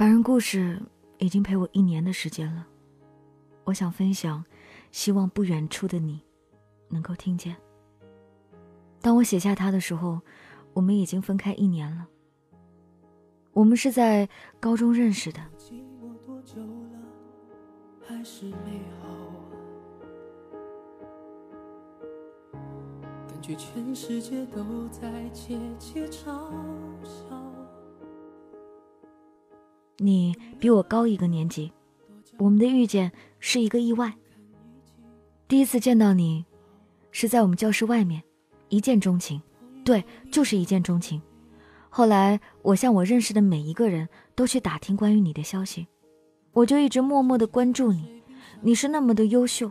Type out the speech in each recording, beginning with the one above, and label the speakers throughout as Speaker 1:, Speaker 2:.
Speaker 1: 凡人故事已经陪我一年的时间了，我想分享，希望不远处的你能够听见。当我写下它的时候，我们已经分开一年了。我们是在高中认识的。感觉全世界都在窃窃嘲笑。你比我高一个年级，我们的遇见是一个意外。第一次见到你，是在我们教室外面，一见钟情，对，就是一见钟情。后来我向我认识的每一个人都去打听关于你的消息，我就一直默默的关注你。你是那么的优秀，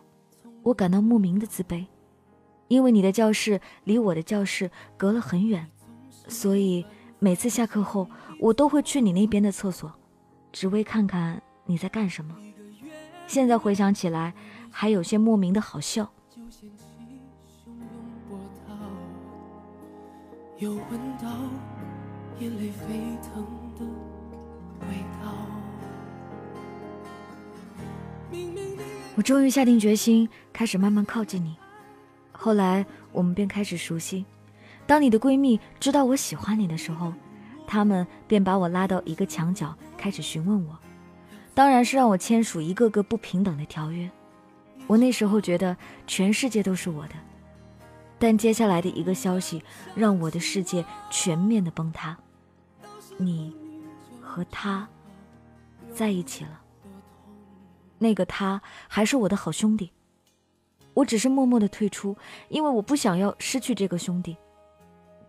Speaker 1: 我感到莫名的自卑，因为你的教室离我的教室隔了很远，所以每次下课后我都会去你那边的厕所。只为看看你在干什么。现在回想起来，还有些莫名的好笑。我终于下定决心，开始慢慢靠近你。后来我们便开始熟悉。当你的闺蜜知道我喜欢你的时候，她们便把我拉到一个墙角。开始询问我，当然是让我签署一个个不平等的条约。我那时候觉得全世界都是我的，但接下来的一个消息让我的世界全面的崩塌：你和他在一起了。那个他还是我的好兄弟，我只是默默的退出，因为我不想要失去这个兄弟。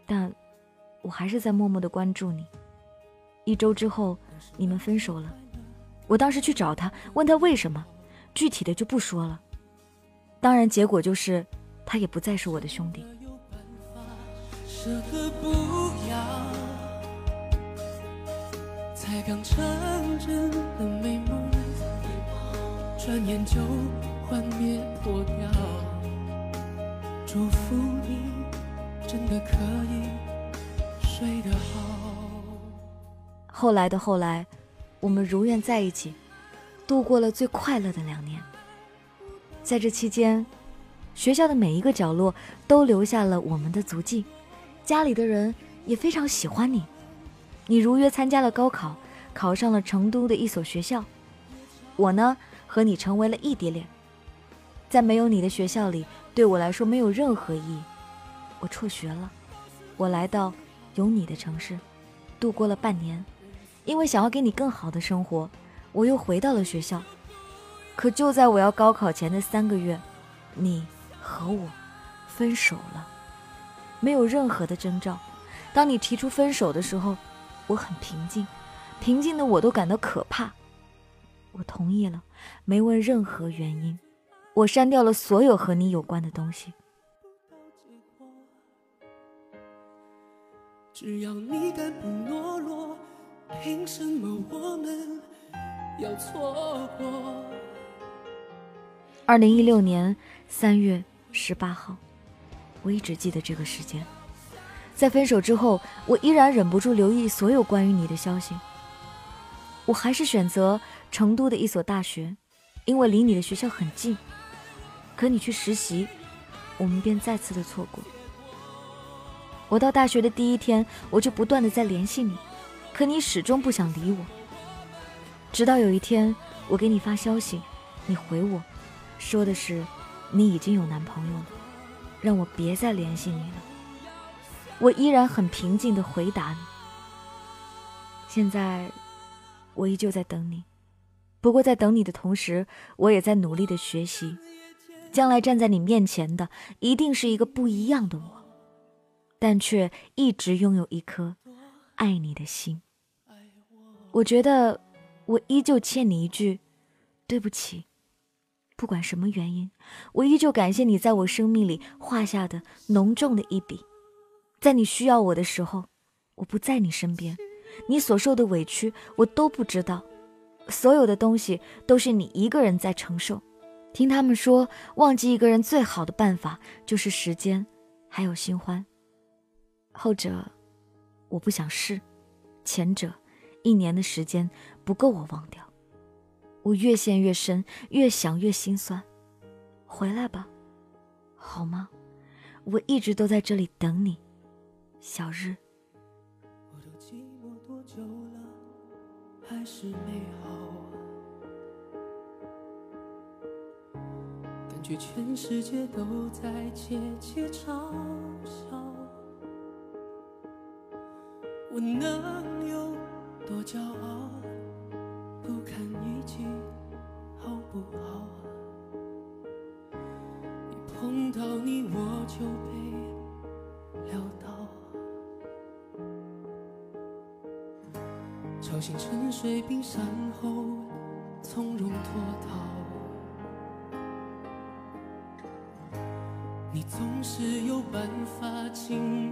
Speaker 1: 但我还是在默默的关注你。一周之后。你们分手了，我当时去找他，问他为什么，具体的就不说了。当然，结果就是他也不再是我的兄弟。祝福你，真的可以睡得好。后来的后来，我们如愿在一起，度过了最快乐的两年。在这期间，学校的每一个角落都留下了我们的足迹，家里的人也非常喜欢你。你如约参加了高考，考上了成都的一所学校。我呢，和你成为了异地恋，在没有你的学校里，对我来说没有任何意义。我辍学了，我来到有你的城市，度过了半年。因为想要给你更好的生活，我又回到了学校。可就在我要高考前的三个月，你和我分手了，没有任何的征兆。当你提出分手的时候，我很平静，平静的我都感到可怕。我同意了，没问任何原因。我删掉了所有和你有关的东西。只要你敢不懦弱。凭什么我们要错过？二零一六年三月十八号，我一直记得这个时间。在分手之后，我依然忍不住留意所有关于你的消息。我还是选择成都的一所大学，因为离你的学校很近。可你去实习，我们便再次的错过。我到大学的第一天，我就不断的在联系你。可你始终不想理我，直到有一天我给你发消息，你回我，说的是你已经有男朋友了，让我别再联系你了。我依然很平静的回答你。现在我依旧在等你，不过在等你的同时，我也在努力的学习。将来站在你面前的一定是一个不一样的我，但却一直拥有一颗。爱你的心，我觉得我依旧欠你一句对不起。不管什么原因，我依旧感谢你在我生命里画下的浓重的一笔。在你需要我的时候，我不在你身边，你所受的委屈我都不知道。所有的东西都是你一个人在承受。听他们说，忘记一个人最好的办法就是时间，还有新欢。后者。我不想试，前者一年的时间不够我忘掉。我越陷越深，越想越心酸。回来吧，好吗？我一直都在这里等你，小日。
Speaker 2: 感觉全世界都在窃窃嘲笑，我能有多骄傲？不堪一击好不好？一碰到你我就被撂倒，吵醒沉睡冰山后，从容脱逃。你总是有办法轻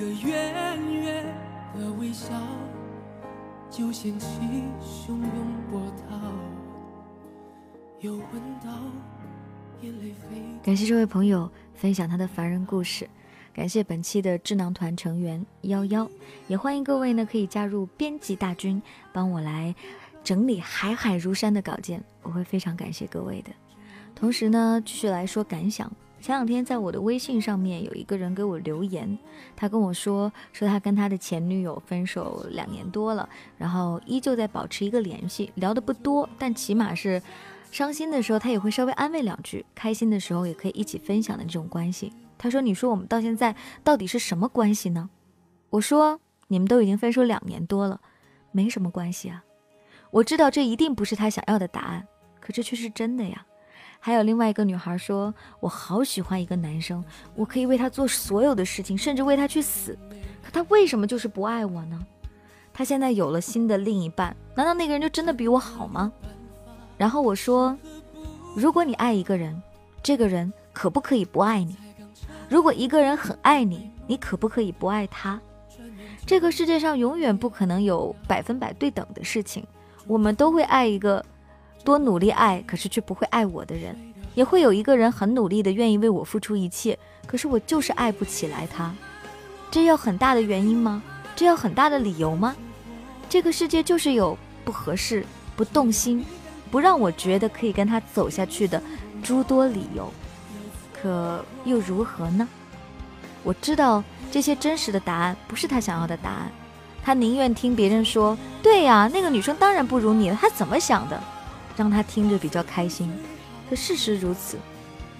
Speaker 2: 个远远。的微笑就掀起汹涌波涛，有闻到眼泪飞。
Speaker 1: 感谢这位朋友分享他的凡人故事，感谢本期的智囊团成员幺幺，也欢迎各位呢可以加入编辑大军，帮我来整理海海如山的稿件，我会非常感谢各位的。同时呢，继续来说感想。前两天在我的微信上面有一个人给我留言，他跟我说说他跟他的前女友分手两年多了，然后依旧在保持一个联系，聊的不多，但起码是伤心的时候他也会稍微安慰两句，开心的时候也可以一起分享的这种关系。他说：“你说我们到现在到底是什么关系呢？”我说：“你们都已经分手两年多了，没什么关系啊。”我知道这一定不是他想要的答案，可这却是真的呀。还有另外一个女孩说：“我好喜欢一个男生，我可以为他做所有的事情，甚至为他去死。可他为什么就是不爱我呢？他现在有了新的另一半，难道那个人就真的比我好吗？”然后我说：“如果你爱一个人，这个人可不可以不爱你？如果一个人很爱你，你可不可以不爱他？这个世界上永远不可能有百分百对等的事情，我们都会爱一个。”多努力爱，可是却不会爱我的人，也会有一个人很努力的愿意为我付出一切，可是我就是爱不起来他。这要很大的原因吗？这要很大的理由吗？这个世界就是有不合适、不动心、不让我觉得可以跟他走下去的诸多理由，可又如何呢？我知道这些真实的答案不是他想要的答案，他宁愿听别人说：“对呀，那个女生当然不如你了。”他怎么想的？让他听着比较开心，可事实如此，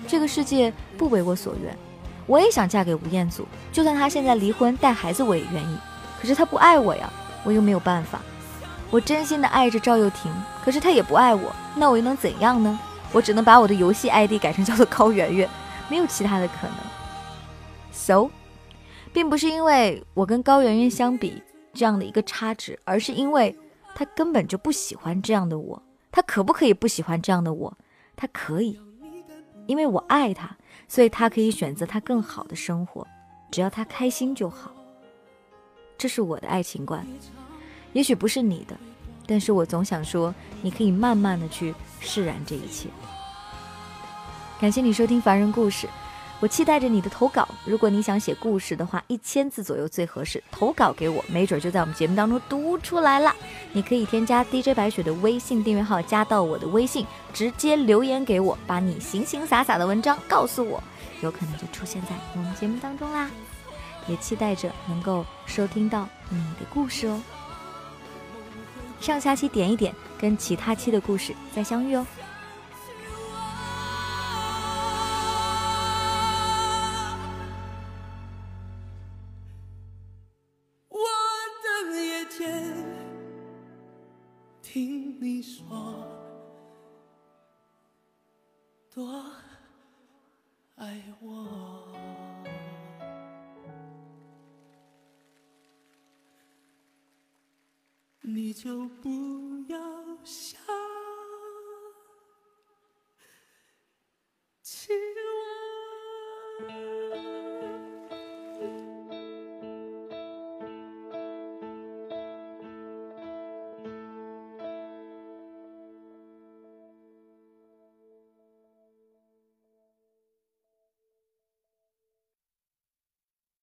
Speaker 1: 这个世界不为我所愿。我也想嫁给吴彦祖，就算他现在离婚带孩子，我也愿意。可是他不爱我呀，我又没有办法。我真心的爱着赵又廷，可是他也不爱我，那我又能怎样呢？我只能把我的游戏 ID 改成叫做高圆圆，没有其他的可能。So，并不是因为我跟高圆圆相比这样的一个差值，而是因为他根本就不喜欢这样的我。他可不可以不喜欢这样的我？他可以，因为我爱他，所以他可以选择他更好的生活，只要他开心就好。这是我的爱情观，也许不是你的，但是我总想说，你可以慢慢的去释然这一切。感谢你收听《凡人故事》。我期待着你的投稿。如果你想写故事的话，一千字左右最合适。投稿给我，没准就在我们节目当中读出来了。你可以添加 DJ 白雪的微信订阅号，加到我的微信，直接留言给我，把你形形洒洒的文章告诉我，有可能就出现在我们节目当中啦。也期待着能够收听到你的故事哦。上下期点一点，跟其他期的故事再相遇哦。多爱我。你就不要想起我。